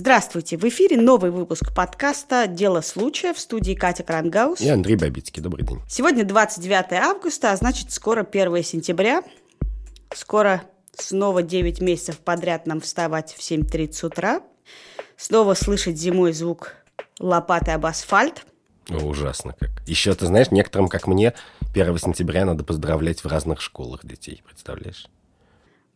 Здравствуйте! В эфире новый выпуск подкаста «Дело случая» в студии Катя Крангаус. И Андрей Бабицкий. Добрый день. Сегодня 29 августа, а значит, скоро 1 сентября. Скоро снова 9 месяцев подряд нам вставать в 7.30 утра. Снова слышать зимой звук лопаты об асфальт. О, ужасно как. Еще, ты знаешь, некоторым, как мне, 1 сентября надо поздравлять в разных школах детей, представляешь?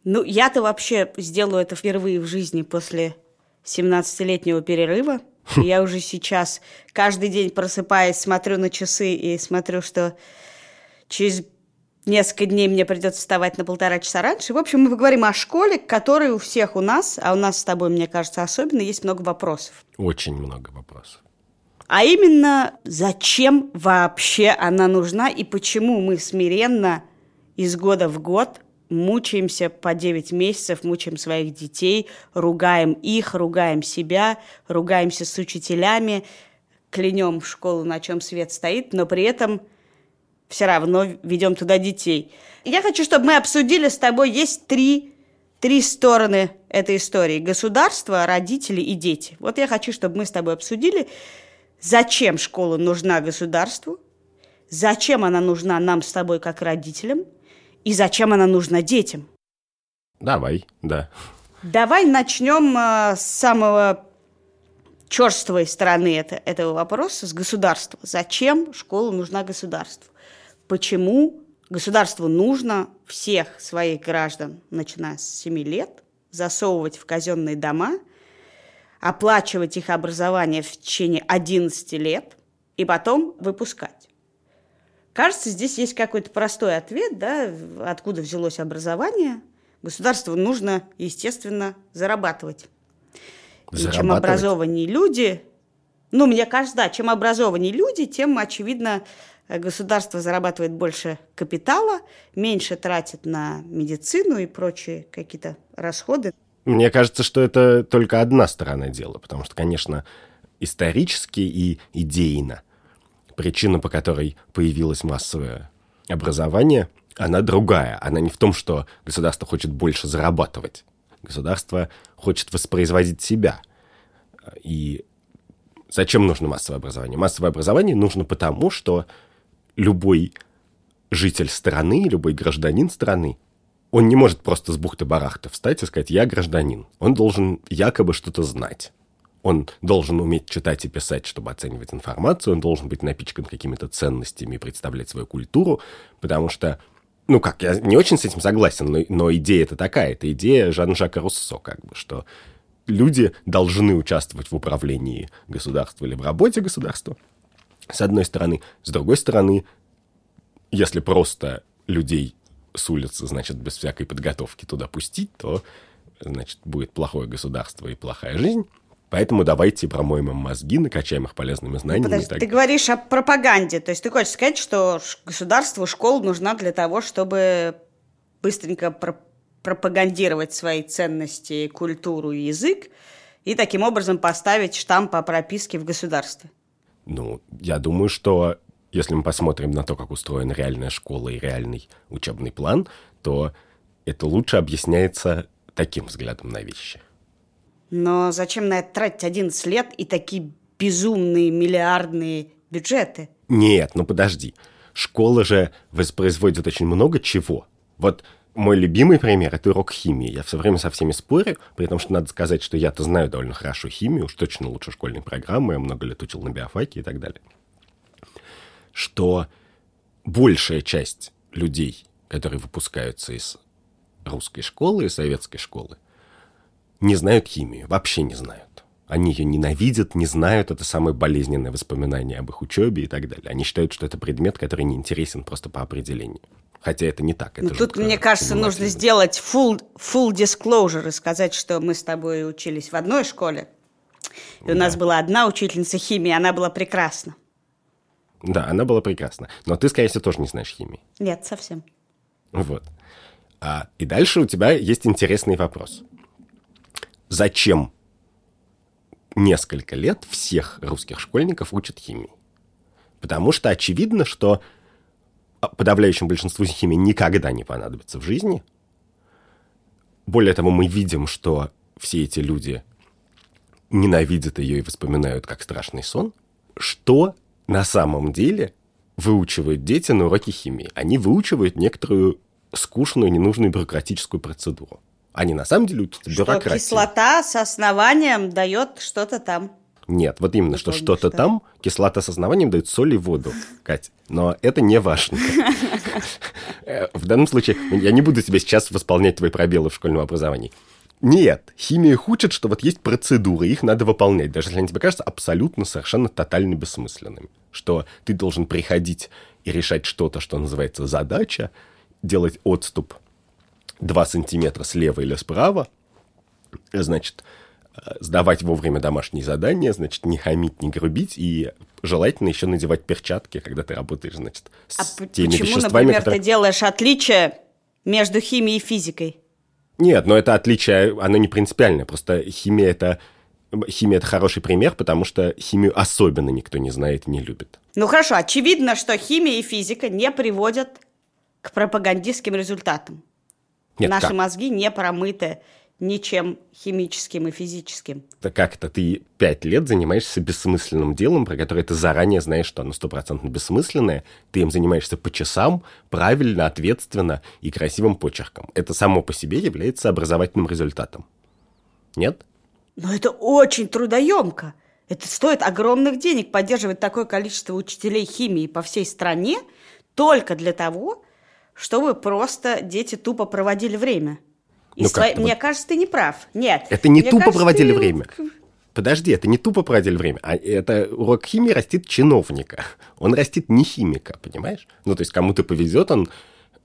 Ну, я-то вообще сделаю это впервые в жизни после 17-летнего перерыва. Я уже сейчас каждый день просыпаясь, смотрю на часы и смотрю, что через несколько дней мне придется вставать на полтора часа раньше. В общем, мы поговорим о школе, которой у всех у нас, а у нас с тобой, мне кажется, особенно, есть много вопросов. Очень много вопросов. А именно, зачем вообще она нужна и почему мы смиренно из года в год мучаемся по 9 месяцев, мучаем своих детей, ругаем их, ругаем себя, ругаемся с учителями, клянем школу, на чем свет стоит, но при этом все равно ведем туда детей. Я хочу, чтобы мы обсудили с тобой, есть три, три стороны этой истории. Государство, родители и дети. Вот я хочу, чтобы мы с тобой обсудили, зачем школа нужна государству, зачем она нужна нам с тобой как родителям – и зачем она нужна детям? Давай, да. Давай начнем э, с самого черствой стороны это, этого вопроса, с государства. Зачем школа нужна государству? Почему государству нужно всех своих граждан, начиная с 7 лет, засовывать в казенные дома, оплачивать их образование в течение 11 лет и потом выпускать? Кажется, здесь есть какой-то простой ответ, да, откуда взялось образование. Государству нужно, естественно, зарабатывать. зарабатывать. И чем образованнее люди, ну, мне кажется, да, чем образованнее люди, тем, очевидно, государство зарабатывает больше капитала, меньше тратит на медицину и прочие какие-то расходы. Мне кажется, что это только одна сторона дела, потому что, конечно, исторически и идейно – причина, по которой появилось массовое образование, она другая. Она не в том, что государство хочет больше зарабатывать. Государство хочет воспроизводить себя. И зачем нужно массовое образование? Массовое образование нужно потому, что любой житель страны, любой гражданин страны, он не может просто с бухты-барахта встать и сказать «я гражданин». Он должен якобы что-то знать. Он должен уметь читать и писать, чтобы оценивать информацию, он должен быть напичкан какими-то ценностями и представлять свою культуру, потому что, ну как, я не очень с этим согласен, но, но идея это такая, это идея Жан-Жака Руссо, как бы, что люди должны участвовать в управлении государства или в работе государства, с одной стороны. С другой стороны, если просто людей с улицы, значит, без всякой подготовки туда пустить, то, значит, будет плохое государство и плохая жизнь. Поэтому давайте промоем им мозги, накачаем их полезными знаниями. Подожди, так... ты говоришь о пропаганде. То есть ты хочешь сказать, что государству школа нужна для того, чтобы быстренько про пропагандировать свои ценности, культуру и язык, и таким образом поставить штамп по прописке в государстве? Ну, я думаю, что если мы посмотрим на то, как устроена реальная школа и реальный учебный план, то это лучше объясняется таким взглядом на вещи. Но зачем на это тратить 11 лет и такие безумные миллиардные бюджеты? Нет, ну подожди. Школа же воспроизводит очень много чего. Вот мой любимый пример – это урок химии. Я все время со всеми спорю, при том, что надо сказать, что я-то знаю довольно хорошо химию, уж точно лучше школьной программы, я много лет учил на биофаке и так далее. Что большая часть людей, которые выпускаются из русской школы и советской школы, не знают химию, вообще не знают. Они ее ненавидят, не знают, это самое болезненное воспоминание об их учебе и так далее. Они считают, что это предмет, который не интересен просто по определению. Хотя это не так. Это Но тут, мне кажется, нужно сделать full, full disclosure и сказать, что мы с тобой учились в одной школе. И да. у нас была одна учительница химии, она была прекрасна. Да, она была прекрасна. Но ты, скорее всего, тоже не знаешь химии. Нет, совсем. Вот. А, и дальше у тебя есть интересный вопрос зачем несколько лет всех русских школьников учат химии. Потому что очевидно, что подавляющему большинству химии никогда не понадобится в жизни. Более того, мы видим, что все эти люди ненавидят ее и воспоминают как страшный сон, что на самом деле выучивают дети на уроке химии? Они выучивают некоторую скучную, ненужную бюрократическую процедуру. Они на самом деле учатся бюрократии. Что кислота с основанием дает что-то там. Нет, вот именно, что что-то там, кислота с основанием дает соль и воду, Кать. Но это не важно. В данном случае я не буду тебе сейчас восполнять твои пробелы в школьном образовании. Нет, химия их учит, что вот есть процедуры, их надо выполнять, даже если они тебе кажутся абсолютно, совершенно тотально бессмысленными. Что ты должен приходить и решать что-то, что называется задача, делать отступ 2 сантиметра слева или справа, значит, сдавать вовремя домашние задания, значит, не хамить, не грубить и желательно еще надевать перчатки, когда ты работаешь, значит, с а теми почему, веществами, например, которые... ты делаешь отличие между химией и физикой? Нет, но это отличие, оно не принципиальное. Просто химия это химия это хороший пример, потому что химию особенно никто не знает и не любит. Ну хорошо, очевидно, что химия и физика не приводят к пропагандистским результатам. Нет, Наши как? мозги не промыты ничем химическим и физическим. Да как это? Ты пять лет занимаешься бессмысленным делом, про которое ты заранее знаешь, что оно стопроцентно бессмысленное. Ты им занимаешься по часам, правильно, ответственно и красивым почерком. Это само по себе является образовательным результатом. Нет? Но это очень трудоемко. Это стоит огромных денег поддерживать такое количество учителей химии по всей стране только для того, чтобы просто дети тупо проводили время. И Ну, как-то Мне вот- кажется, ты не прав. Нет. Это не Мне тупо кажется, проводили ты- время. Подожди, это не тупо проводили время, а это урок химии растит чиновника. Он растит не химика, понимаешь? Ну, то есть кому-то повезет, он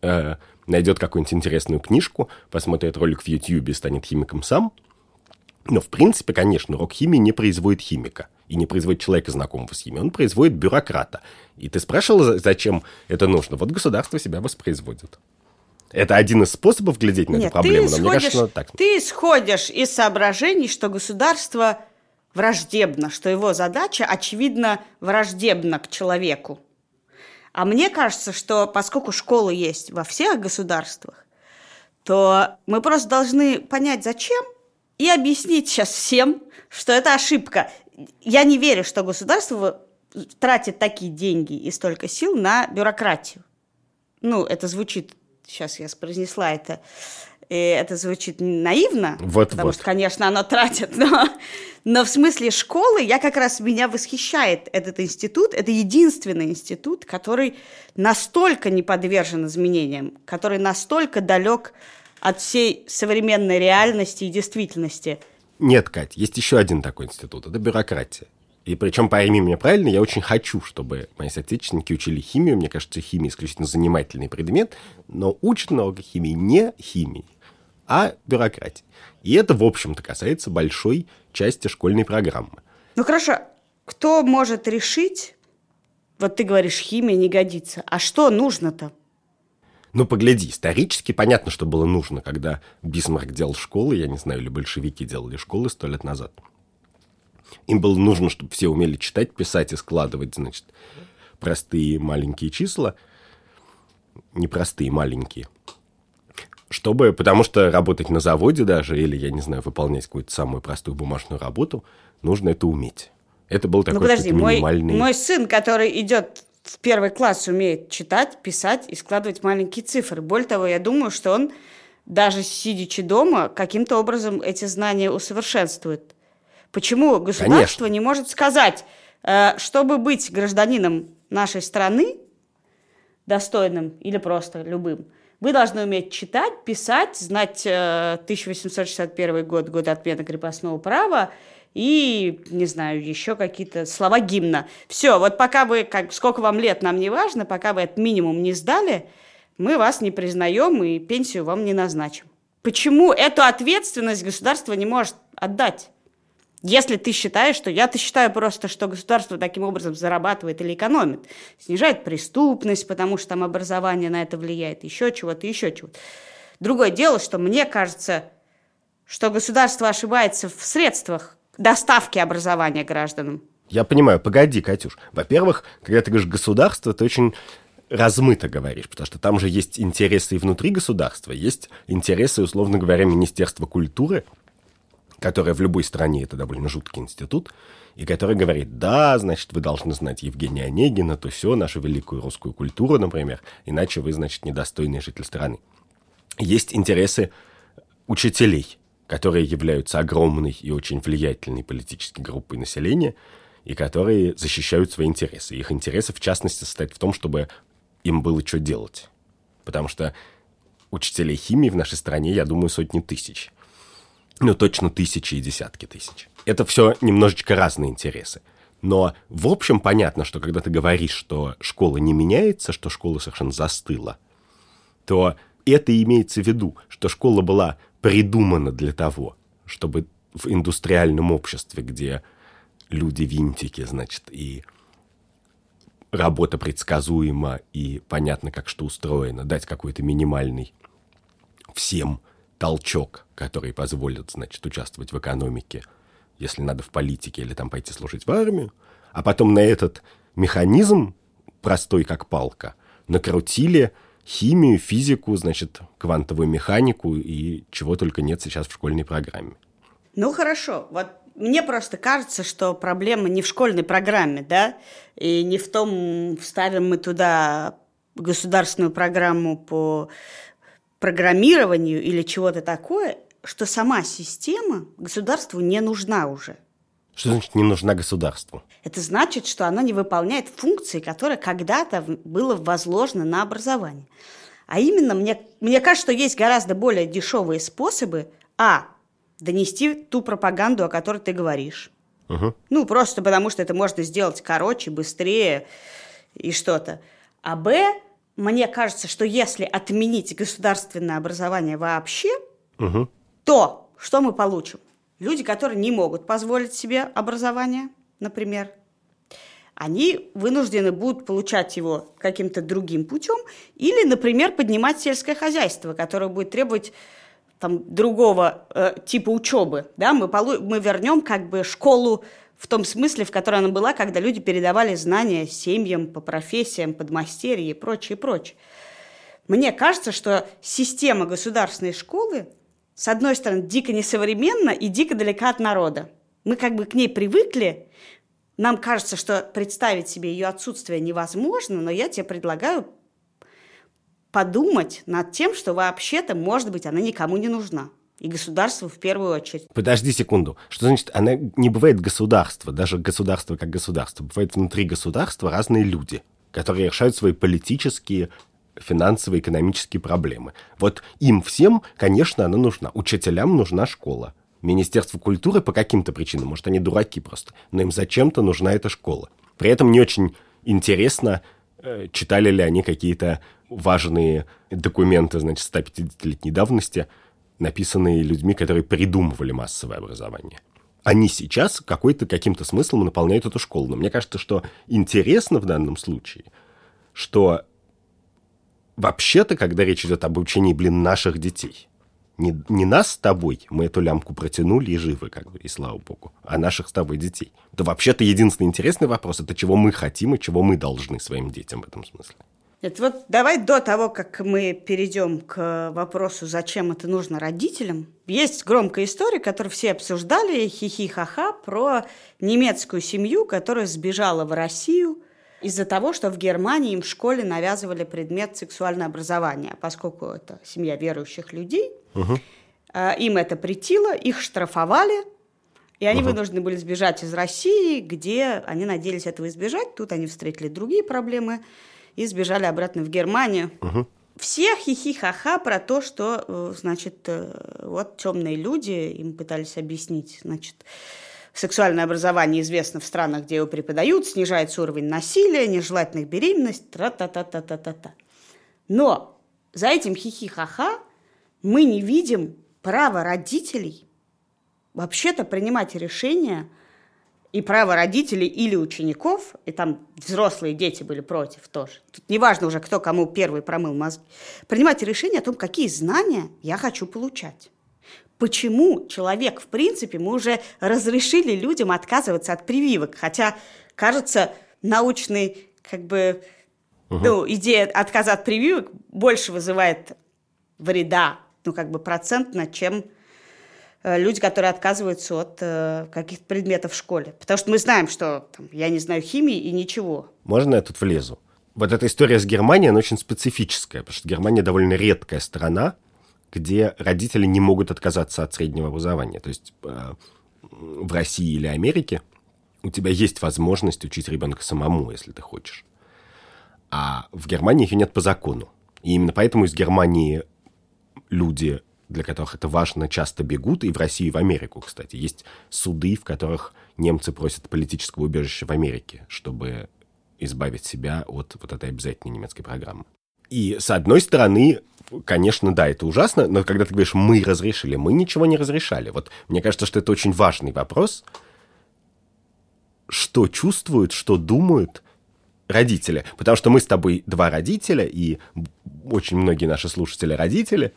э, найдет какую-нибудь интересную книжку, посмотрит ролик в YouTube и станет химиком сам. Но, в принципе, конечно, урок химии не производит химика и не производит человека, знакомого с химией. Он производит бюрократа. И ты спрашивал, за- зачем это нужно? Вот государство себя воспроизводит. Это один из способов глядеть на Нет, эту проблему, ты исходишь, кажется, так. ты исходишь из соображений, что государство враждебно, что его задача, очевидно, враждебна к человеку. А мне кажется, что поскольку школы есть во всех государствах, то мы просто должны понять, зачем, и объяснить сейчас всем, что это ошибка. Я не верю, что государство тратит такие деньги и столько сил на бюрократию. Ну, это звучит, сейчас я произнесла это, и это звучит наивно, Вот-вот. потому что, конечно, оно тратит, но, но в смысле школы я как раз меня восхищает этот институт. Это единственный институт, который настолько не подвержен изменениям, который настолько далек от всей современной реальности и действительности. Нет, Кать, есть еще один такой институт. Это бюрократия. И причем, пойми меня правильно, я очень хочу, чтобы мои соотечественники учили химию. Мне кажется, химия исключительно занимательный предмет, но учат уроках химии не химии, а бюрократии. И это, в общем-то, касается большой части школьной программы. Ну хорошо, кто может решить, вот ты говоришь, химия не годится, а что нужно-то? Ну, погляди, исторически понятно, что было нужно, когда Бисмарк делал школы, я не знаю, или большевики делали школы сто лет назад. Им было нужно, чтобы все умели читать, писать и складывать, значит, простые маленькие числа, непростые маленькие. Чтобы, потому что работать на заводе даже, или, я не знаю, выполнять какую-то самую простую бумажную работу, нужно это уметь. Это был такой ну подожди, мой, минимальный... мой сын, который идет в первый класс, умеет читать, писать и складывать маленькие цифры. Более того, я думаю, что он, даже сидячи дома, каким-то образом эти знания усовершенствует. Почему государство Конечно. не может сказать, э, чтобы быть гражданином нашей страны, достойным или просто любым, вы должны уметь читать, писать, знать э, 1861 год, год отмены крепостного права и, не знаю, еще какие-то слова гимна. Все, вот пока вы, как, сколько вам лет, нам не важно, пока вы этот минимум не сдали, мы вас не признаем и пенсию вам не назначим. Почему эту ответственность государство не может отдать? Если ты считаешь, что я-то считаю просто, что государство таким образом зарабатывает или экономит, снижает преступность, потому что там образование на это влияет, еще чего-то, еще чего-то. Другое дело, что мне кажется, что государство ошибается в средствах доставки образования гражданам. Я понимаю, погоди, Катюш. Во-первых, когда ты говоришь государство, ты очень размыто говоришь, потому что там же есть интересы и внутри государства, есть интересы, условно говоря, Министерства культуры, которая в любой стране это довольно жуткий институт, и который говорит, да, значит, вы должны знать Евгения Онегина, то все, нашу великую русскую культуру, например, иначе вы, значит, недостойный житель страны. Есть интересы учителей, которые являются огромной и очень влиятельной политической группой населения, и которые защищают свои интересы. Их интересы, в частности, состоят в том, чтобы им было что делать. Потому что учителей химии в нашей стране, я думаю, сотни тысяч. Ну, точно тысячи и десятки тысяч. Это все немножечко разные интересы. Но в общем понятно, что когда ты говоришь, что школа не меняется, что школа совершенно застыла, то это имеется в виду, что школа была придумана для того, чтобы в индустриальном обществе, где люди винтики, значит, и работа предсказуема и понятно, как что устроено, дать какой-то минимальный всем толчок, который позволит, значит, участвовать в экономике, если надо в политике или там пойти служить в армию, а потом на этот механизм, простой как палка, накрутили химию, физику, значит, квантовую механику и чего только нет сейчас в школьной программе. Ну хорошо, вот мне просто кажется, что проблема не в школьной программе, да, и не в том, вставим мы туда государственную программу по программированию или чего-то такое, что сама система государству не нужна уже. Что значит не нужна государству? Это значит, что оно не выполняет функции, которые когда-то было возложено на образование. А именно, мне, мне кажется, что есть гораздо более дешевые способы, а, донести ту пропаганду, о которой ты говоришь. Угу. Ну, просто потому что это можно сделать короче, быстрее и что-то. А Б, мне кажется, что если отменить государственное образование вообще, угу. то что мы получим? Люди, которые не могут позволить себе образование, например, они вынуждены будут получать его каким-то другим путем или, например, поднимать сельское хозяйство, которое будет требовать там, другого э, типа учебы. Да? Мы, полу- мы вернем как бы школу в том смысле, в которой она была, когда люди передавали знания семьям, по профессиям, подмастерье и прочее, прочее. Мне кажется, что система государственной школы, с одной стороны, дико несовременна и дико далека от народа. Мы как бы к ней привыкли, нам кажется, что представить себе ее отсутствие невозможно, но я тебе предлагаю подумать над тем, что вообще-то, может быть, она никому не нужна. И государству в первую очередь. Подожди секунду. Что значит, она не бывает государство, даже государство как государство. Бывает внутри государства разные люди, которые решают свои политические, финансовые, экономические проблемы. Вот им всем, конечно, она нужна. Учителям нужна школа. Министерству культуры по каким-то причинам, может, они дураки просто, но им зачем-то нужна эта школа. При этом не очень интересно, э, читали ли они какие-то важные документы, значит, 150-летней давности, написанные людьми, которые придумывали массовое образование. Они сейчас какой-то каким-то смыслом наполняют эту школу. Но мне кажется, что интересно в данном случае, что вообще-то, когда речь идет об обучении, блин, наших детей, не, не нас с тобой, мы эту лямку протянули и живы, как бы, и слава богу, а наших с тобой детей. Да вообще-то единственный интересный вопрос – это чего мы хотим и чего мы должны своим детям в этом смысле. Это вот давай до того, как мы перейдем к вопросу, зачем это нужно родителям. Есть громкая история, которую все обсуждали, хихи-ха-ха, про немецкую семью, которая сбежала в Россию из-за того, что в Германии им в школе навязывали предмет сексуальное образование. Поскольку это семья верующих людей, угу. им это претило, их штрафовали, и они угу. вынуждены были сбежать из России, где они надеялись этого избежать. Тут они встретили другие проблемы – и сбежали обратно в Германию. Угу. Все хихи-ха-ха про то, что, э, значит, э, вот темные люди, им пытались объяснить, значит, сексуальное образование известно в странах, где его преподают, снижается уровень насилия, нежелательных беременностей, тра-та-та-та-та-та-та. Но за этим хихи-ха-ха мы не видим права родителей вообще-то принимать решения и право родителей или учеников, и там взрослые дети были против тоже. Тут неважно уже, кто кому первый промыл мозги. Принимать решение о том, какие знания я хочу получать. Почему человек, в принципе, мы уже разрешили людям отказываться от прививок, хотя, кажется, научный, как бы, угу. ну, идея отказа от прививок больше вызывает вреда, ну, как бы процентно, чем э, люди, которые отказываются от э, каких-то предметов в школе. Потому что мы знаем, что там, я не знаю химии и ничего. Можно я тут влезу? Вот эта история с Германией, она очень специфическая, потому что Германия довольно редкая страна, где родители не могут отказаться от среднего образования. То есть э, в России или Америке у тебя есть возможность учить ребенка самому, если ты хочешь. А в Германии ее нет по закону. И именно поэтому из Германии люди, для которых это важно, часто бегут, и в Россию, и в Америку, кстати. Есть суды, в которых немцы просят политического убежища в Америке, чтобы избавить себя от вот этой обязательной немецкой программы. И с одной стороны, конечно, да, это ужасно, но когда ты говоришь «мы разрешили», мы ничего не разрешали. Вот мне кажется, что это очень важный вопрос. Что чувствуют, что думают родители? Потому что мы с тобой два родителя, и очень многие наши слушатели родители,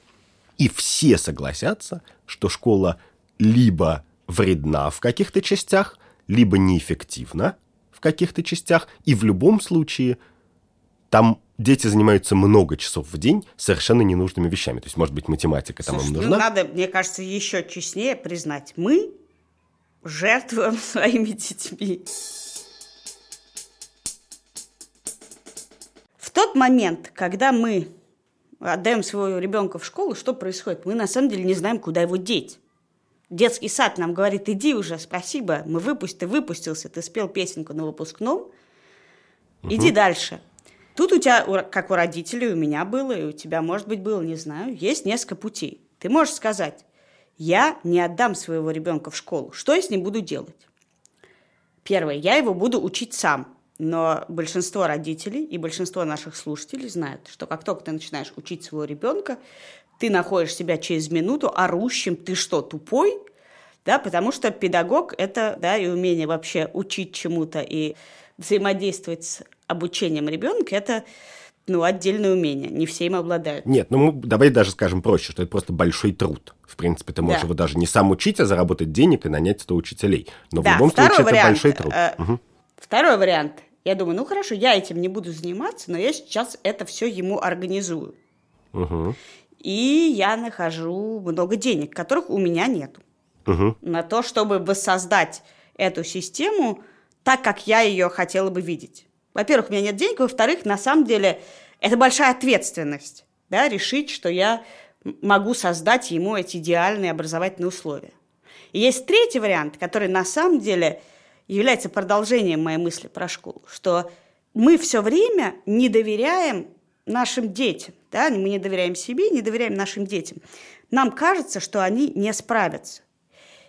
и все согласятся, что школа либо вредна в каких-то частях, либо неэффективна в каких-то частях, и в любом случае там дети занимаются много часов в день совершенно ненужными вещами. То есть, может быть, математика там Слушай, им ну, нужна. надо, мне кажется, еще честнее признать. Мы жертвуем своими детьми. В тот момент, когда мы отдаем своего ребенка в школу, что происходит? Мы на самом деле не знаем, куда его деть. Детский сад нам говорит, иди уже, спасибо, мы выпусти, ты выпустился, ты спел песенку на выпускном, иди дальше. Тут у тебя, как у родителей, у меня было, и у тебя, может быть, было, не знаю, есть несколько путей. Ты можешь сказать, я не отдам своего ребенка в школу. Что я с ним буду делать? Первое, я его буду учить сам. Но большинство родителей и большинство наших слушателей знают, что как только ты начинаешь учить своего ребенка, ты находишь себя через минуту орущим, ты что, тупой? Да, потому что педагог – это да, и умение вообще учить чему-то и взаимодействовать с обучением ребенка – это ну, отдельное умение. Не все им обладают. Нет, ну мы, давай даже скажем проще, что это просто большой труд. В принципе, ты можешь Да. его даже не сам учить, а заработать денег и нанять 100 учителей. Но в Да, любом второй случае вариант, это большой труд. э, Мгм. Второй вариант. Я думаю, ну хорошо, я этим не буду заниматься, но я сейчас это все ему организую. Мгм. И я нахожу много денег, которых у меня нет. Мгм. На то, чтобы воссоздать эту систему так, как я ее хотела бы видеть. Во-первых, у меня нет денег, во-вторых, на самом деле это большая ответственность. Да, решить, что я могу создать ему эти идеальные образовательные условия. И есть третий вариант, который на самом деле является продолжением моей мысли про школу, что мы все время не доверяем нашим детям, да, мы не доверяем себе, не доверяем нашим детям. Нам кажется, что они не справятся.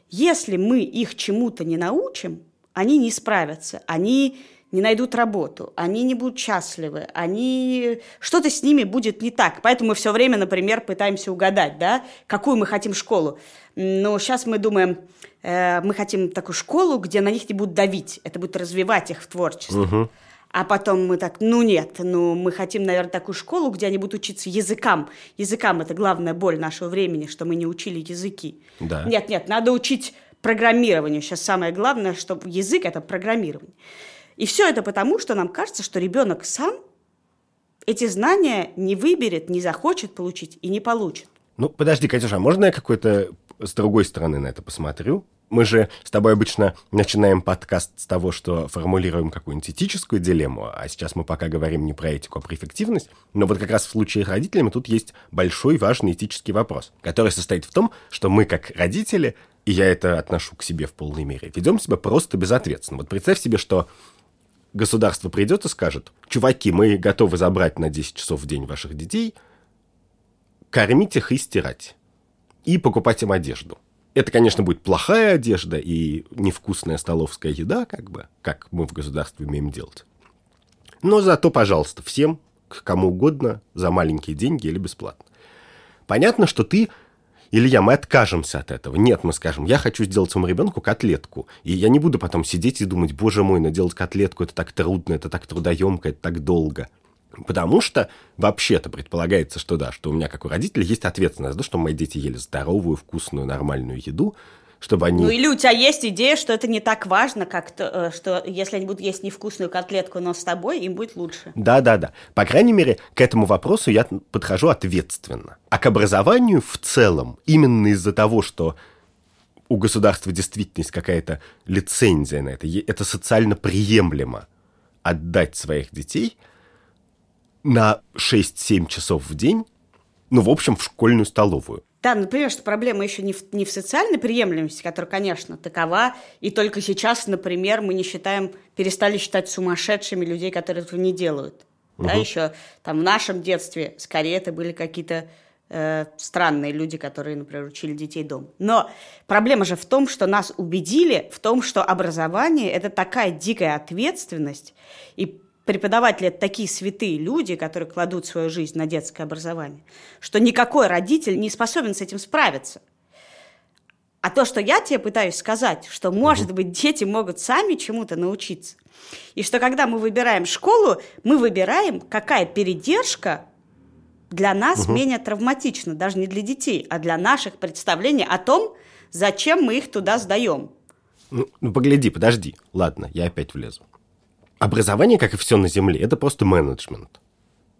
Если мы их чему-то не научим, они не справятся, они не найдут работу, они не будут счастливы, они что-то с ними будет не так. Поэтому мы все время, например, пытаемся угадать, да, какую мы хотим школу. Но сейчас мы думаем, э, мы хотим такую школу, где на них не будут давить, это будет развивать их в творчестве. А потом мы так, ну нет, ну мы хотим, наверное, такую школу, где они будут учиться языкам. Языкам это главная боль нашего времени, что мы не учили языки. Да. Нет, нет, надо учить программированию. Сейчас самое главное, что язык это программирование. И все это потому, что нам кажется, что ребенок сам эти знания не выберет, не захочет получить и не получит. Ну, подожди, Катюша, а можно я какой-то с другой стороны на это посмотрю? Мы же с тобой обычно начинаем подкаст с того, что формулируем какую-нибудь этическую дилемму, а сейчас мы пока говорим не про этику, а про эффективность. Но вот как раз в случае с родителями тут есть большой важный этический вопрос, который состоит в том, что мы как родители, и я это отношу к себе в полной мере, ведем себя просто безответственно. Вот представь себе, что государство придет и скажет, чуваки, мы готовы забрать на 10 часов в день ваших детей, кормить их и стирать. И покупать им одежду. Это, конечно, будет плохая одежда и невкусная столовская еда, как бы, как мы в государстве умеем делать. Но зато, пожалуйста, всем, к кому угодно, за маленькие деньги или бесплатно. Понятно, что ты, Илья, мы откажемся от этого. Нет, мы скажем, я хочу сделать своему ребенку котлетку. И я не буду потом сидеть и думать, боже мой, но делать котлетку это так трудно, это так трудоемко, это так долго. Потому что вообще-то предполагается, что да, что у меня, как у родителей, есть ответственность за то, чтобы мои дети ели здоровую, вкусную, нормальную еду, чтобы они... Ну или у тебя есть идея, что это не так важно, как то, э, что если они будут есть невкусную котлетку, но с тобой, им будет лучше. Да-да-да. По крайней мере, к этому вопросу я подхожу ответственно. А к образованию в целом, именно из-за того, что у государства действительно есть какая-то лицензия на это, это социально приемлемо отдать своих детей на 6-7 часов в день, ну, в общем, в школьную столовую. Да, например, что проблема еще не в, не в социальной приемлемости, которая, конечно, такова, и только сейчас, например, мы не считаем, перестали считать сумасшедшими людей, которые этого не делают. Угу. Да, еще там в нашем детстве скорее это были какие-то э, странные люди, которые, например, учили детей дома. Но проблема же в том, что нас убедили в том, что образование – это такая дикая ответственность, и преподаватели – это такие святые люди, которые кладут свою жизнь на детское образование, что никакой родитель не способен с этим справиться. А то, что я тебе пытаюсь сказать, что, может быть, дети могут сами чему-то научиться. И что, когда мы выбираем школу, мы выбираем, какая передержка для нас угу. менее травматична, даже не для детей, а для наших представлений о том, зачем мы их туда сдаем. Ну, ну погляди, подожди. Ладно, я опять влезу. Образование, как и все на Земле, это просто менеджмент.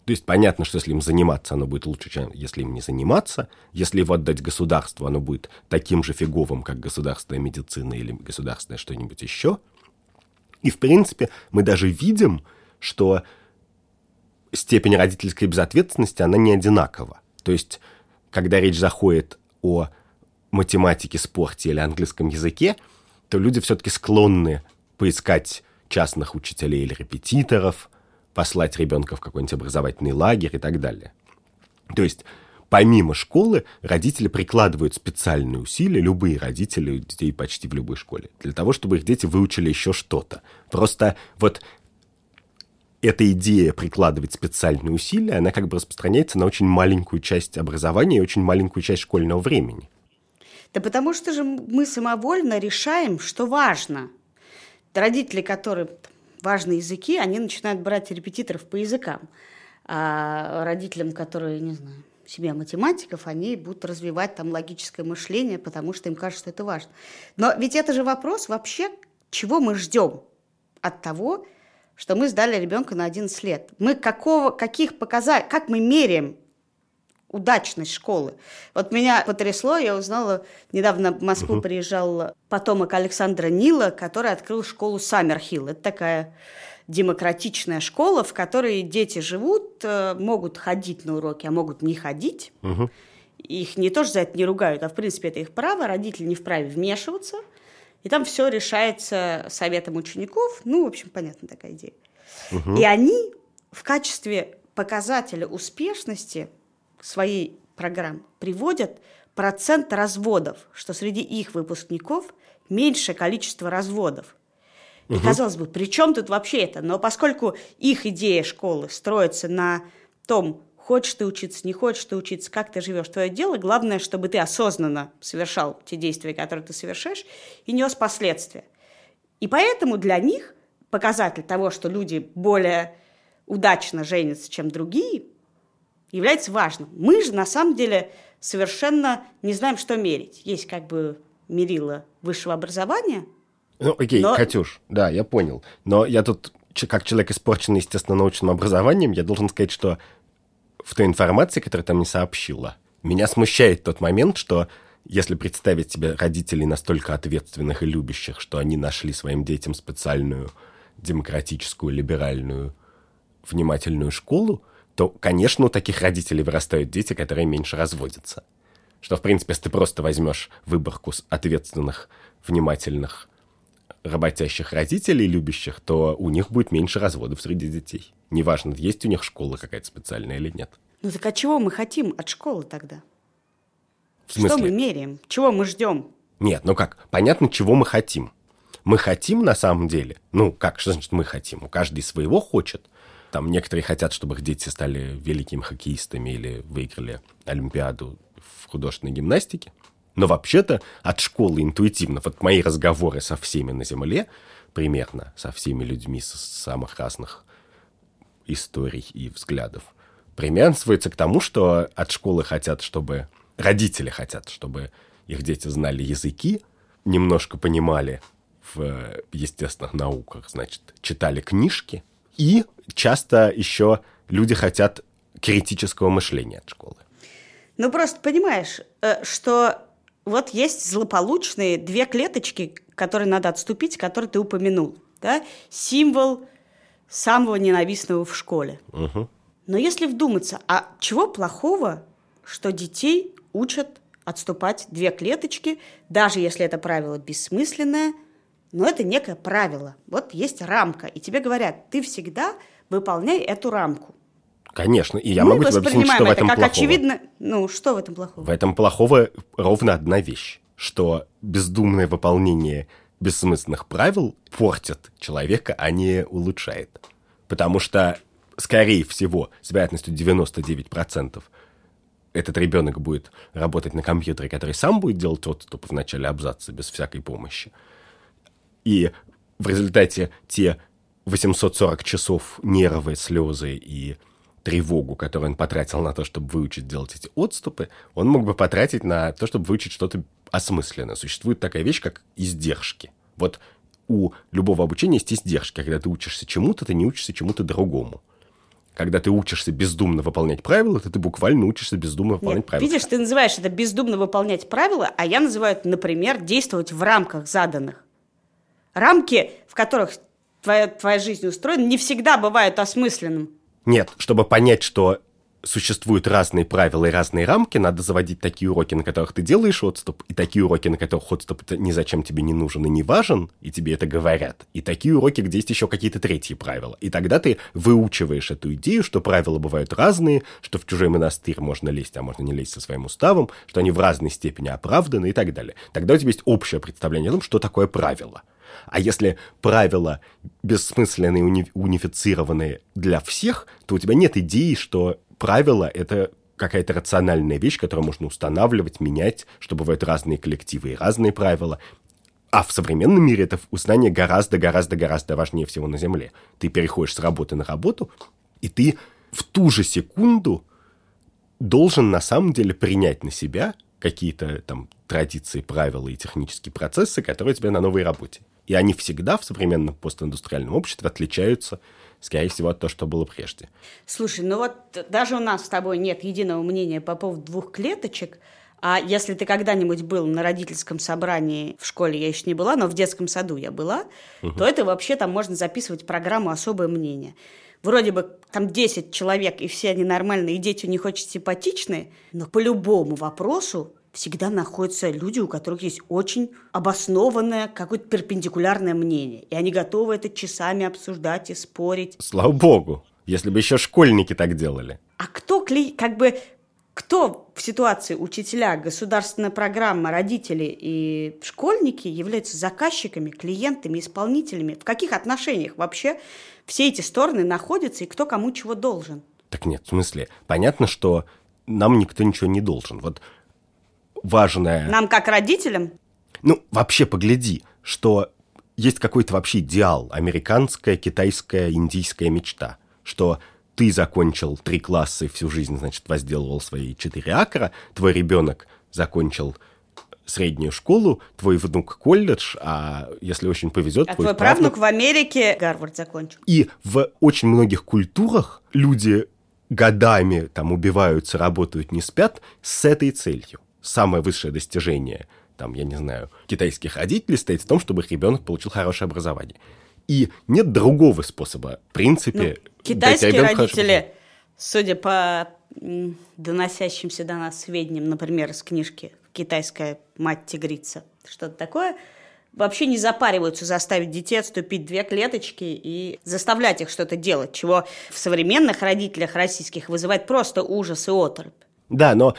То есть понятно, что если им заниматься, оно будет лучше, чем если им не заниматься. Если его отдать государству, оно будет таким же фиговым, как государственная медицина или государственное что-нибудь еще. И, в принципе, мы даже видим, что степень родительской безответственности, она не одинакова. То есть, когда речь заходит о математике, спорте или английском языке, то люди все-таки склонны поискать частных учителей или репетиторов, послать ребенка в какой-нибудь образовательный лагерь и так далее. То есть помимо школы родители прикладывают специальные усилия, любые родители детей почти в любой школе, для того, чтобы их дети выучили еще что-то. Просто вот эта идея прикладывать специальные усилия, она как бы распространяется на очень маленькую часть образования и очень маленькую часть школьного времени. Да потому что же мы самовольно решаем, что важно – родители, которые важные языки, они начинают брать репетиторов по языкам. А родителям, которые, не знаю, себе математиков, они будут развивать там логическое мышление, потому что им кажется, что это важно. Но ведь это же вопрос вообще, чего мы ждем от того, что мы сдали ребенка на 11 лет. Мы какого, каких показателей, как мы меряем удачность школы. Вот меня потрясло, я узнала, недавно в Москву uh-huh. приезжал потомок Александра Нила, который открыл школу Саммерхилл. Это такая демократичная школа, в которой дети живут, э, могут ходить на уроки, а могут не ходить. Uh-huh. Их не тоже за это не ругают, а в принципе это их право, родители не вправе вмешиваться. И там все решается советом учеников. Ну, в общем, понятно такая идея. Uh-huh. И они в качестве показателя успешности своей программы приводят процент разводов, что среди их выпускников меньшее количество разводов. И, казалось бы, при чем тут вообще это? Но поскольку их идея школы строится на том, хочешь ты учиться, не хочешь ты учиться, как ты живешь, твое дело, главное, чтобы ты осознанно совершал те действия, которые ты совершаешь, и нес последствия. И поэтому для них показатель того, что люди более удачно женятся, чем другие, является важным. Мы же на самом деле совершенно не знаем, что мерить. Есть как бы мерило высшего образования. Ну, окей, но... Катюш, да, я понял. Но я тут, как человек, испорченный, естественно, научным образованием, я должен сказать, что в той информации, которая там не сообщила, меня смущает тот момент, что если представить себе родителей настолько ответственных и любящих, что они нашли своим детям специальную демократическую, либеральную, внимательную школу, то, конечно, у таких родителей вырастают дети, которые меньше разводятся. Что, в принципе, если ты просто возьмешь выборку ответственных, внимательных, работящих родителей, любящих, то у них будет меньше разводов среди детей. Неважно, есть у них школа какая-то специальная или нет. Ну так а чего мы хотим от школы тогда? В смысле? Что мы меряем? Чего мы ждем? Нет, ну как, понятно, чего мы хотим. Мы хотим на самом деле, ну как, что значит мы хотим? У каждый своего хочет. Там некоторые хотят, чтобы их дети стали великими хоккеистами или выиграли Олимпиаду в художественной гимнастике. Но вообще-то от школы интуитивно, вот мои разговоры со всеми на Земле, примерно со всеми людьми с самых разных историй и взглядов, примерно сводится к тому, что от школы хотят, чтобы... Родители хотят, чтобы их дети знали языки, немножко понимали в естественных науках, значит, читали книжки – и часто еще люди хотят критического мышления от школы. Ну, просто понимаешь, э, что вот есть злополучные две клеточки, которые надо отступить, которые ты упомянул. Да? Символ самого ненавистного в школе. Угу. Но если вдуматься, а чего плохого, что детей учат отступать две клеточки, даже если это правило бессмысленное, но это некое правило. Вот есть рамка, и тебе говорят, ты всегда выполняй эту рамку. Конечно, и я Мы могу тебе объяснить, что в воспринимаем это этом как плохого. очевидно. Ну, что в этом плохого? В этом плохого ровно одна вещь, что бездумное выполнение бессмысленных правил портит человека, а не улучшает. Потому что, скорее всего, с вероятностью 99% этот ребенок будет работать на компьютере, который сам будет делать отступ в начале абзаца без всякой помощи. И в результате те 840 часов нервы, слезы и тревогу, которую он потратил на то, чтобы выучить делать эти отступы, он мог бы потратить на то, чтобы выучить что-то осмысленное. Существует такая вещь, как издержки. Вот у любого обучения есть издержки. Когда ты учишься чему-то, ты не учишься чему-то другому. Когда ты учишься бездумно выполнять правила, то ты буквально учишься бездумно выполнять Нет, правила. видишь, ты называешь это бездумно выполнять правила, а я называю это, например, действовать в рамках заданных. Рамки, в которых твоя, твоя жизнь устроена, не всегда бывают осмысленным. Нет, чтобы понять, что существуют разные правила и разные рамки, надо заводить такие уроки, на которых ты делаешь отступ, и такие уроки, на которых отступ ни зачем тебе не нужен и не важен, и тебе это говорят, и такие уроки, где есть еще какие-то третьи правила. И тогда ты выучиваешь эту идею, что правила бывают разные, что в чужой монастырь можно лезть, а можно не лезть со своим уставом, что они в разной степени оправданы и так далее. Тогда у тебя есть общее представление о том, что такое правило. А если правила бессмысленные, уни- унифицированные для всех, то у тебя нет идеи, что правила — это какая-то рациональная вещь, которую можно устанавливать, менять, что бывают разные коллективы и разные правила. А в современном мире это узнание гораздо-гораздо-гораздо важнее всего на Земле. Ты переходишь с работы на работу, и ты в ту же секунду должен на самом деле принять на себя какие-то там традиции, правила и технические процессы, которые у тебя на новой работе. И они всегда в современном постиндустриальном обществе отличаются, скорее всего, от того, что было прежде. Слушай, ну вот даже у нас с тобой нет единого мнения по поводу двух клеточек, а если ты когда-нибудь был на родительском собрании в школе, я еще не была, но в детском саду я была, то это вообще там можно записывать программу «Особое мнение». Вроде бы там 10 человек, и все они нормальные, и дети у них очень симпатичные, но по любому вопросу всегда находятся люди, у которых есть очень обоснованное, какое-то перпендикулярное мнение. И они готовы это часами обсуждать и спорить. Слава богу, если бы еще школьники так делали. А кто клей, как бы, кто в ситуации учителя, государственная программа, родители и школьники являются заказчиками, клиентами, исполнителями? В каких отношениях вообще все эти стороны находятся и кто кому чего должен? Так нет, в смысле, понятно, что нам никто ничего не должен. Вот важное... Нам как родителям? Ну, вообще погляди, что есть какой-то вообще идеал, американская, китайская, индийская мечта, что ты закончил три класса и всю жизнь, значит, возделывал свои четыре акра, твой ребенок закончил среднюю школу, твой внук колледж, а если очень повезет, А твой правнук в Америке Гарвард закончил. И в очень многих культурах люди годами там убиваются, работают, не спят с этой целью. Самое высшее достижение, там, я не знаю, китайских родителей стоит в том, чтобы их ребенок получил хорошее образование. И нет другого способа, в принципе, Ну, Китайские родители, судя по доносящимся до нас сведениям, например, из книжки «Китайская мать-тигрица», что-то такое, вообще не запариваются заставить детей отступить две клеточки и заставлять их что-то делать, чего в современных родителях российских вызывает просто ужас и оторопь. Да, но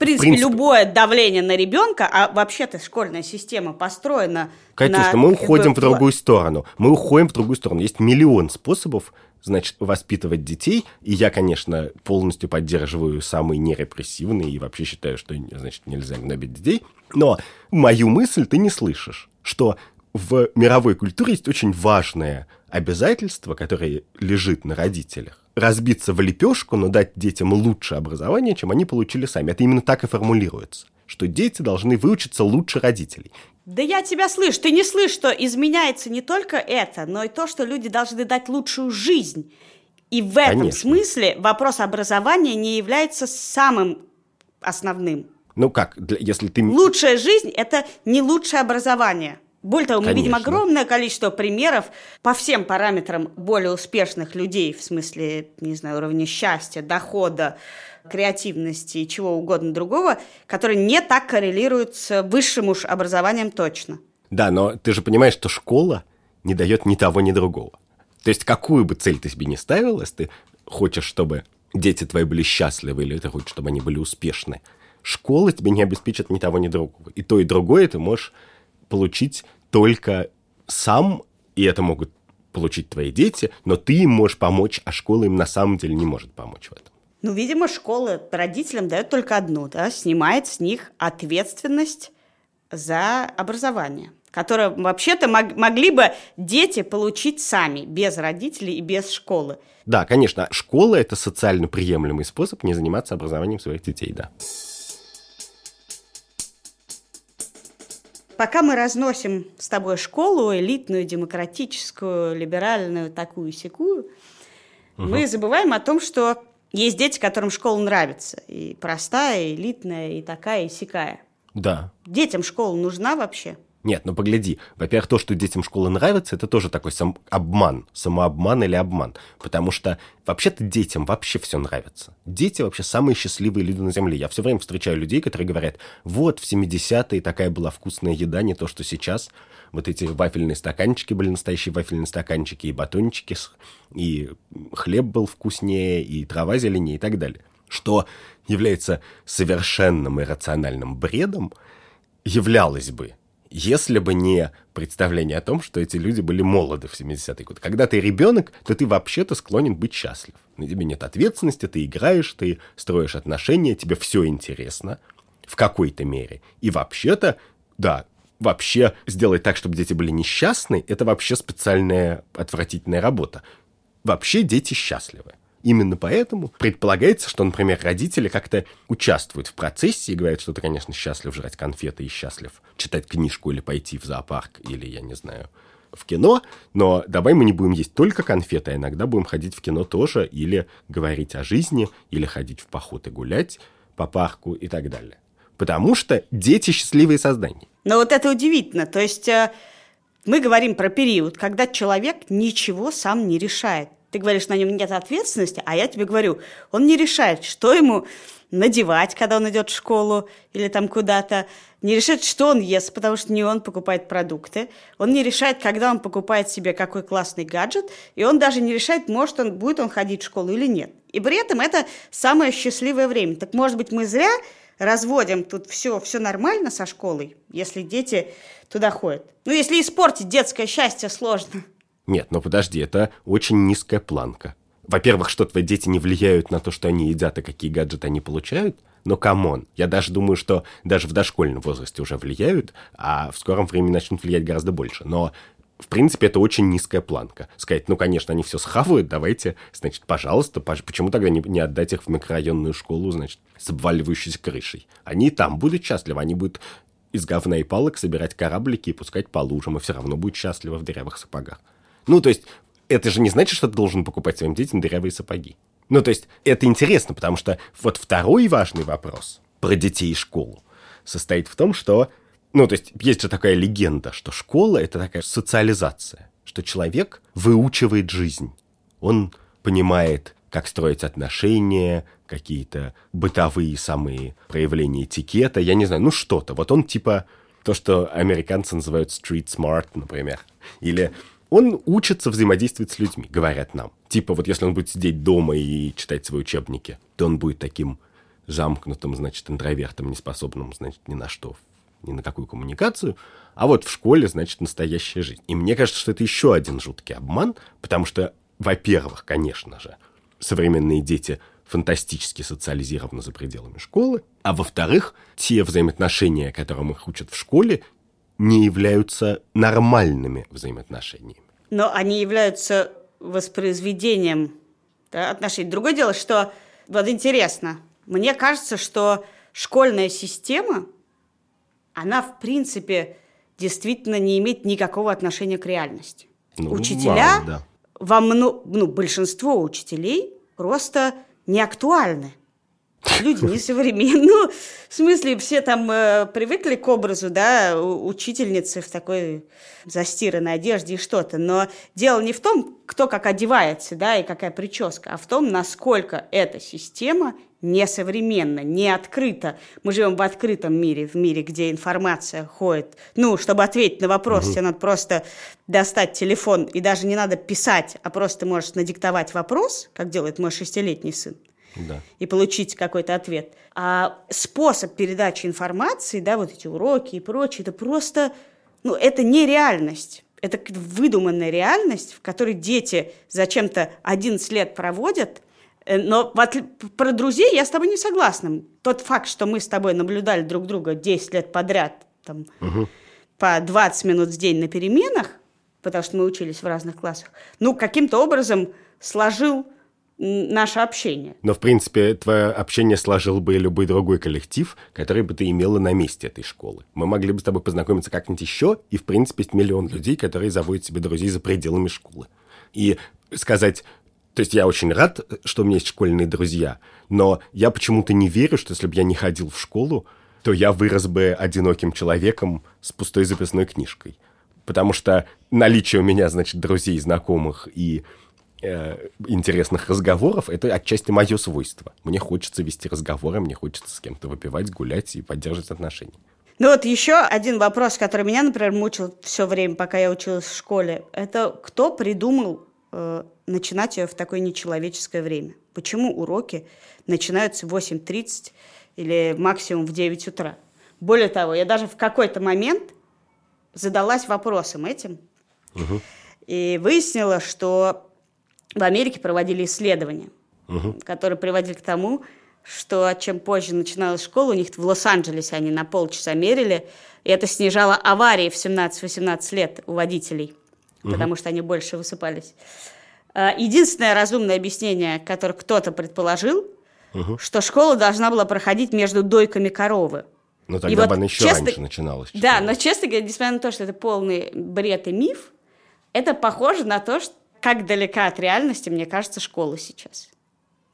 В принципе, любое давление на ребенка, а вообще-то школьная система построена Катюшка, на... мы уходим в другую сторону. Мы уходим в другую сторону. Есть миллион способов, значит, воспитывать детей. И я, конечно, полностью поддерживаю самые нерепрессивные и вообще считаю, что, значит, нельзя гнобить детей. Но мою мысль ты не слышишь, что в мировой культуре есть очень важное обязательство, которое лежит на родителях. Разбиться в лепешку, но дать детям лучшее образование, чем они получили сами. Это именно так и формулируется что дети должны выучиться лучше родителей. Да я тебя слышу. Ты не слышишь, что изменяется не только это, но и то, что люди должны дать лучшую жизнь. И в этом Конечно. смысле вопрос образования не является самым основным. Ну как, для, если ты... Лучшая жизнь – это не лучшее образование. Более того, мы Конечно. видим огромное количество примеров по всем параметрам более успешных людей, в смысле, не знаю, уровня счастья, дохода, креативности и чего угодно другого, которые не так коррелируют с высшим уж образованием точно. Да, но ты же понимаешь, что школа не дает ни того, ни другого. То есть какую бы цель ты себе не ставил, если ты хочешь, чтобы дети твои были счастливы, или ты хочешь, чтобы они были успешны, школа тебе не обеспечит ни того, ни другого. И то, и другое ты можешь получить только сам, и это могут получить твои дети, но ты им можешь помочь, а школа им на самом деле не может помочь в этом. Ну, видимо, школа родителям дает только одну, да, снимает с них ответственность за образование, которое вообще-то мог, могли бы дети получить сами, без родителей и без школы. Да, конечно, школа – это социально приемлемый способ не заниматься образованием своих детей, да. Пока мы разносим с тобой школу, элитную, демократическую, либеральную, такую секую, угу. мы забываем о том, что есть дети, которым школа нравится. И простая, и элитная, и такая, и сякая. Да. Детям школа нужна вообще? Нет, ну погляди. Во-первых, то, что детям школа нравится, это тоже такой сам обман, самообман или обман. Потому что вообще-то детям вообще все нравится. Дети вообще самые счастливые люди на Земле. Я все время встречаю людей, которые говорят, вот, в 70-е такая была вкусная еда, не то, что сейчас. Вот эти вафельные стаканчики были настоящие вафельные стаканчики, и батончики, и хлеб был вкуснее, и трава зеленее, и так далее. Что является совершенным иррациональным бредом, являлось бы если бы не представление о том, что эти люди были молоды в 70-е годы. Когда ты ребенок, то ты вообще-то склонен быть счастлив. На тебе нет ответственности, ты играешь, ты строишь отношения, тебе все интересно в какой-то мере. И вообще-то, да, вообще сделать так, чтобы дети были несчастны, это вообще специальная отвратительная работа. Вообще дети счастливы. Именно поэтому предполагается, что, например, родители как-то участвуют в процессе и говорят, что ты, конечно, счастлив жрать конфеты и счастлив читать книжку или пойти в зоопарк или, я не знаю, в кино, но давай мы не будем есть только конфеты, а иногда будем ходить в кино тоже или говорить о жизни, или ходить в поход и гулять по парку и так далее. Потому что дети счастливые создания. Но вот это удивительно. То есть э, мы говорим про период, когда человек ничего сам не решает. Ты говоришь, на нем нет ответственности, а я тебе говорю, он не решает, что ему надевать, когда он идет в школу или там куда-то, не решает, что он ест, потому что не он покупает продукты, он не решает, когда он покупает себе какой классный гаджет, и он даже не решает, может он, будет он ходить в школу или нет. И при этом это самое счастливое время. Так может быть мы зря разводим тут все, все нормально со школой, если дети туда ходят. Ну, если испортить детское счастье сложно. Нет, но подожди, это очень низкая планка. Во-первых, что твои дети не влияют на то, что они едят и какие гаджеты они получают, но come on, я даже думаю, что даже в дошкольном возрасте уже влияют, а в скором времени начнут влиять гораздо больше. Но в принципе, это очень низкая планка. Сказать, ну, конечно, они все схавают, давайте, значит, пожалуйста, почему тогда не, не отдать их в микрорайонную школу, значит, с обваливающейся крышей? Они там будут счастливы, они будут из говна и палок собирать кораблики и пускать по лужам, и все равно будут счастливы в дырявых сапогах. Ну, то есть, это же не значит, что ты должен покупать своим детям дырявые сапоги. Ну, то есть, это интересно, потому что вот второй важный вопрос про детей и школу состоит в том, что, ну, то есть, есть же такая легенда, что школа – это такая социализация, что человек выучивает жизнь. Он понимает, как строить отношения, какие-то бытовые самые проявления этикета, я не знаю, ну что-то. Вот он типа то, что американцы называют street smart, например. Или он учится взаимодействовать с людьми, говорят нам. Типа вот если он будет сидеть дома и читать свои учебники, то он будет таким замкнутым, значит, интровертом, неспособным, значит, ни на что, ни на какую коммуникацию. А вот в школе, значит, настоящая жизнь. И мне кажется, что это еще один жуткий обман, потому что, во-первых, конечно же, современные дети фантастически социализированы за пределами школы, а во-вторых, те взаимоотношения, которым их учат в школе, не являются нормальными взаимоотношениями. Но они являются воспроизведением да, отношений. Другое дело, что вот интересно, мне кажется, что школьная система, она в принципе действительно не имеет никакого отношения к реальности. Ну, Учителя, мало, да. во мно... ну, большинство учителей просто не актуальны. Люди несовременные. Ну, в смысле, все там э, привыкли к образу, да, учительницы в такой застиранной одежде и что-то. Но дело не в том, кто как одевается, да, и какая прическа, а в том, насколько эта система несовременно, не открыта. Мы живем в открытом мире, в мире, где информация ходит. Ну, чтобы ответить на вопрос, угу. тебе надо просто достать телефон, и даже не надо писать, а просто можешь надиктовать вопрос, как делает мой шестилетний сын, да. и получить какой-то ответ. А способ передачи информации, да, вот эти уроки и прочее, это просто, ну, это не реальность. Это выдуманная реальность, в которой дети зачем-то 11 лет проводят – Э, но про друзей я с тобой не согласна. Тот факт, что мы с тобой наблюдали друг друга 10 лет подряд, там, угу. по 20 минут в день на переменах, потому что мы учились в разных классах, ну, каким-то образом сложил наше общение. Но, в принципе, твое общение сложил бы любой другой коллектив, который бы ты имела на месте этой школы. Мы могли бы с тобой познакомиться как-нибудь еще, и, в принципе, есть миллион людей, которые заводят себе друзей за пределами школы. И сказать, то есть я очень рад, что у меня есть школьные друзья, но я почему-то не верю, что если бы я не ходил в школу, то я вырос бы одиноким человеком с пустой записной книжкой. Потому что наличие у меня, значит, друзей, знакомых и интересных разговоров – это отчасти мое свойство. Мне хочется вести разговоры, мне хочется с кем-то выпивать, гулять и поддерживать отношения. Ну вот еще один вопрос, который меня, например, мучил все время, пока я училась в школе. Это кто придумал э, начинать ее в такое нечеловеческое время? Почему уроки начинаются в 8.30 или максимум в 9 утра? Более того, я даже в какой-то момент задалась вопросом этим угу. и выяснила, что в Америке проводили исследования, угу. которые приводили к тому, что чем позже начиналась школа, у них в Лос-Анджелесе они на полчаса мерили, и это снижало аварии в 17-18 лет у водителей, угу. потому что они больше высыпались. Э, единственное разумное объяснение, которое кто-то предположил, угу. что школа должна была проходить между дойками коровы. Но тогда и бы вот она еще честно, раньше начиналась. Да, но честно говоря, несмотря на то, что это полный бред и миф, это похоже на то, что как далека от реальности, мне кажется, школа сейчас.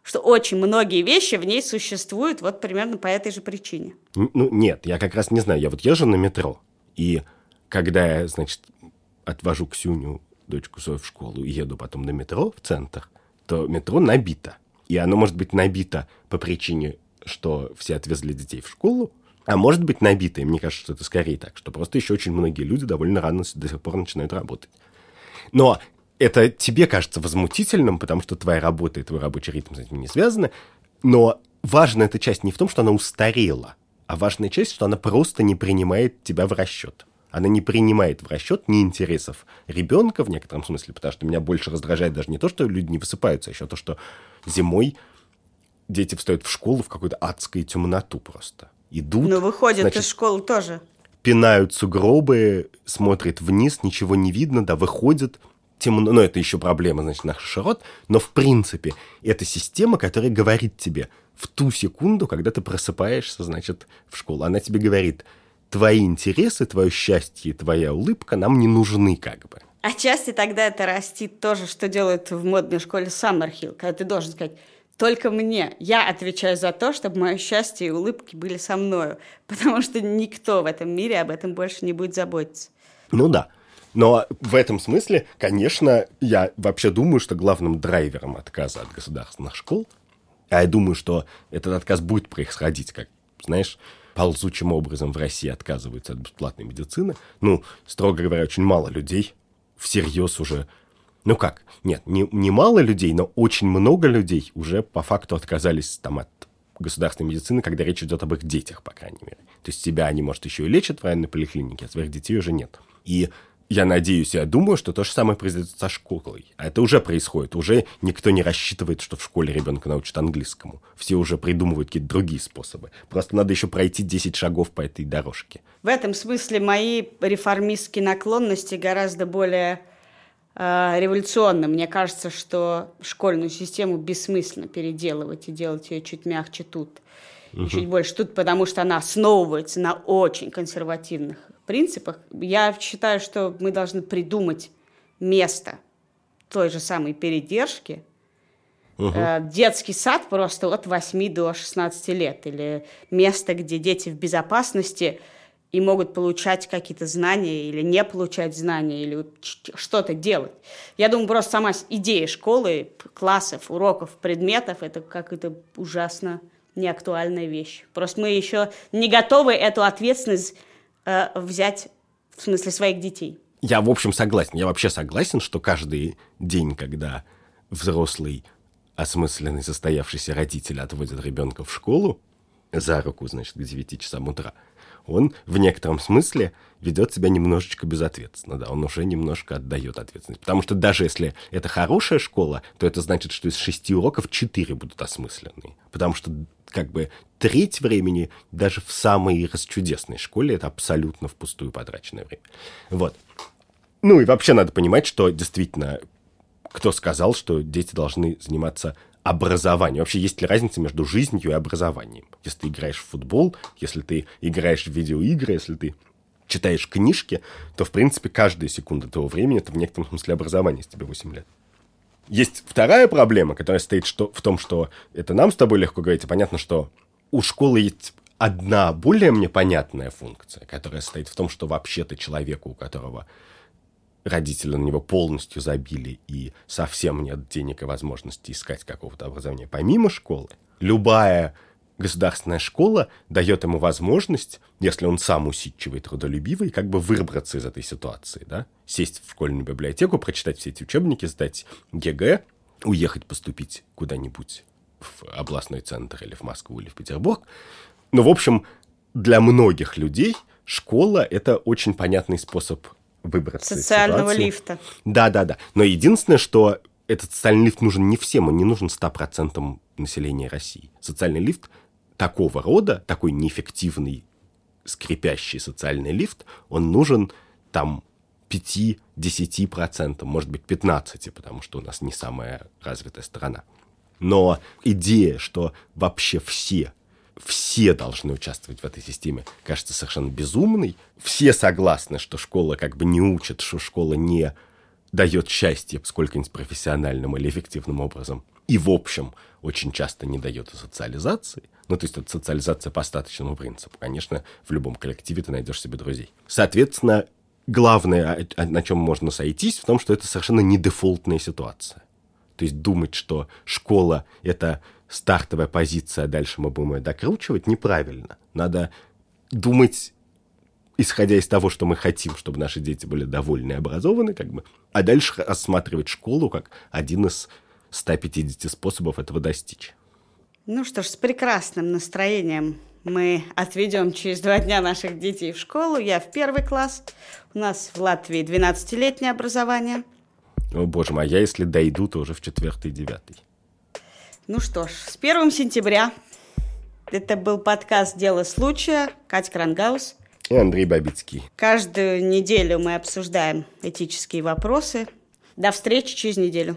Что очень многие вещи в ней существуют вот примерно по этой же причине. Ну, нет, я как раз не знаю. Я вот езжу на метро, и когда я, значит, отвожу Ксюню дочку свою в школу и еду потом на метро в центр, то метро набито. И оно может быть набито по причине, что все отвезли детей в школу, а может быть набито, и мне кажется, что это скорее так, что просто еще очень многие люди довольно рано до сих пор начинают работать. Но это тебе кажется возмутительным, потому что твоя работа и твой рабочий ритм с этим не связаны, но важная эта часть не в том, что она устарела, а важная часть, что она просто не принимает тебя в расчет. Она не принимает в расчет ни интересов ребенка в некотором смысле, потому что меня больше раздражает даже не то, что люди не высыпаются, а еще то, что зимой дети встают в школу в какую-то адскую темноту просто. Идут. Ну, выходят значит, из школы тоже. Пинают сугробы, смотрят вниз, ничего не видно, да, выходят, темно, ну, это еще проблема, значит, наш широт, но, в принципе, это система, которая говорит тебе в ту секунду, когда ты просыпаешься, значит, в школу. Она тебе говорит, твои интересы, твое счастье, твоя улыбка нам не нужны как бы. Отчасти тогда это растит тоже, что делают в модной школе Саммерхилл, когда ты должен сказать, только мне. Я отвечаю за то, чтобы мое счастье и улыбки были со мною, потому что никто в этом мире об этом больше не будет заботиться. Ну да. Но в этом смысле, конечно, я вообще думаю, что главным драйвером отказа от государственных школ, а я думаю, что этот отказ будет происходить, как, знаешь, ползучим образом в России отказываются от бесплатной медицины. Ну, строго говоря, очень мало людей всерьез уже... Ну как? Нет, не, не мало людей, но очень много людей уже по факту отказались там от государственной медицины, когда речь идет об их детях, по крайней мере. То есть себя они, может, еще и лечат в военной поликлинике, а своих детей уже нет. И я надеюсь, я думаю, что то же самое произойдет со школой. А это уже происходит. Уже никто не рассчитывает, что в школе ребенка научат английскому. Все уже придумывают какие-то другие способы. Просто надо еще пройти 10 шагов по этой дорожке. В этом смысле мои реформистские наклонности гораздо более э, революционны. Мне кажется, что школьную систему бессмысленно переделывать и делать ее чуть мягче тут. Угу. чуть больше тут, потому что она основывается на очень консервативных принципах, я считаю, что мы должны придумать место той же самой передержки Угу. Детский сад просто от 8 до 16 лет. Или место, где дети в безопасности и могут получать какие-то знания или не получать знания, или что-то делать. Я думаю, просто сама идея школы, классов, уроков, предметов – это как-то ужасно неактуальная вещь. Просто мы еще не готовы эту ответственность э, взять в смысле своих детей. Я, в общем, согласен. Я вообще согласен, что каждый день, когда взрослый, осмысленный, состоявшийся родитель отводит ребенка в школу за руку, значит, к 9 часам утра, он в некотором смысле ведет себя немножечко безответственно, да, он уже немножко отдает ответственность. Потому что даже если это хорошая школа, то это значит, что из шести уроков четыре будут осмысленные. Потому что как бы треть времени даже в самой расчудесной школе это абсолютно впустую потраченное время. Вот. Ну и вообще надо понимать, что действительно, кто сказал, что дети должны заниматься образованием. Вообще, есть ли разница между жизнью и образованием? Если ты играешь в футбол, если ты играешь в видеоигры, если ты читаешь книжки, то, в принципе, каждая секунда того времени это в некотором смысле образование, если тебе 8 лет. Есть вторая проблема, которая стоит что, в том, что это нам с тобой легко говорить, и понятно, что у школы есть одна более мне понятная функция, которая стоит в том, что вообще-то человеку, у которого родители на него полностью забили и совсем нет денег и возможности искать какого-то образования помимо школы, любая государственная школа дает ему возможность, если он сам усидчивый, трудолюбивый, как бы выбраться из этой ситуации, да? Сесть в школьную библиотеку, прочитать все эти учебники, сдать ЕГЭ, уехать поступить куда-нибудь в областной центр или в Москву или в Петербург. Но, в общем, для многих людей школа – это очень понятный способ выбраться Социального из лифта. Да-да-да. Но единственное, что этот социальный лифт нужен не всем, он не нужен 100% населения России. Социальный лифт такого рода, такой неэффективный, скрипящий социальный лифт, он нужен там 5-10%, может быть 15%, потому что у нас не самая развитая страна. Но идея, что вообще все все должны участвовать в этой системе, кажется совершенно безумной. Все согласны, что школа как бы не учит, что школа не дает счастье сколько-нибудь профессиональным или эффективным образом. И, в общем, очень часто не дает социализации. Ну, то есть это социализация по остаточному принципу. Конечно, в любом коллективе ты найдешь себе друзей. Соответственно, главное, на чем можно сойтись, в том, что это совершенно не дефолтная ситуация. То есть думать, что школа — это стартовая позиция, а дальше мы будем ее докручивать, неправильно. Надо думать, исходя из того, что мы хотим, чтобы наши дети были довольны и образованы, как бы, а дальше рассматривать школу как один из 150 способов этого достичь. Ну что ж, с прекрасным настроением мы отведем через два дня наших детей в школу. Я в первый класс. У нас в Латвии 12-летнее образование. О, боже мой, а я, если дойду, то уже в четвертый и девятый. Ну что ж, с 1 сентября это был подкаст «Дело случая». Катя Крангаус. И Андрей Бабицкий. Каждую неделю мы обсуждаем этические вопросы. До встречи через неделю.